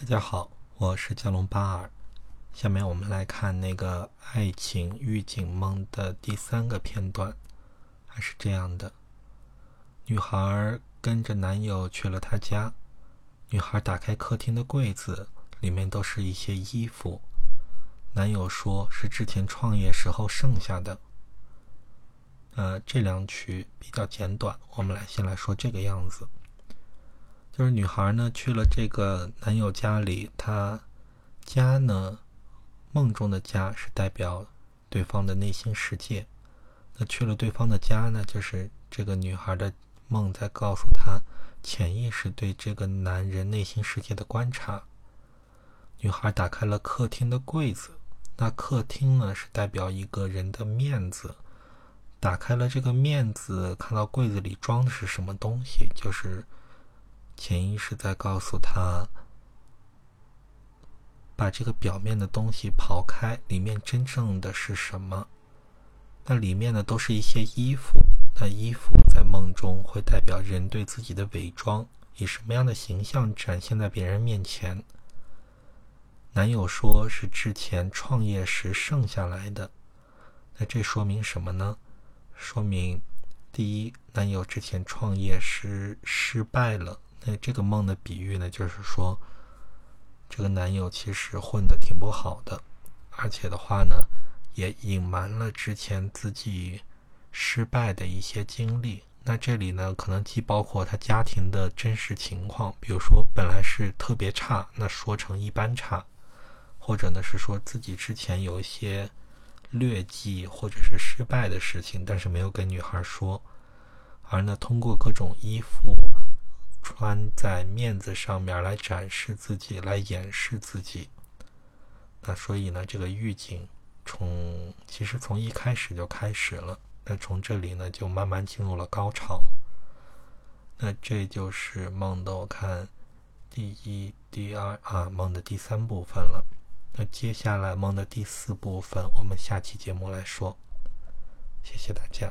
大家好，我是加隆巴尔。下面我们来看那个爱情预警梦的第三个片段，还是这样的：女孩跟着男友去了他家，女孩打开客厅的柜子，里面都是一些衣服。男友说是之前创业时候剩下的。呃，这两曲比较简短，我们来先来说这个样子。就是女孩呢去了这个男友家里，她家呢梦中的家是代表对方的内心世界。那去了对方的家呢，就是这个女孩的梦在告诉她潜意识对这个男人内心世界的观察。女孩打开了客厅的柜子，那客厅呢是代表一个人的面子。打开了这个面子，看到柜子里装的是什么东西，就是。潜意识在告诉他，把这个表面的东西刨开，里面真正的是什么？那里面呢，都是一些衣服。那衣服在梦中会代表人对自己的伪装，以什么样的形象展现在别人面前？男友说是之前创业时剩下来的，那这说明什么呢？说明第一，男友之前创业时失败了。那这个梦的比喻呢，就是说，这个男友其实混的挺不好的，而且的话呢，也隐瞒了之前自己失败的一些经历。那这里呢，可能既包括他家庭的真实情况，比如说本来是特别差，那说成一般差，或者呢是说自己之前有一些劣迹或者是失败的事情，但是没有跟女孩说，而呢通过各种衣服。穿在面子上面来展示自己，来掩饰自己。那所以呢，这个预警从其实从一开始就开始了。那从这里呢，就慢慢进入了高潮。那这就是梦的，我看第一、第二啊梦的第三部分了。那接下来梦的第四部分，我们下期节目来说。谢谢大家。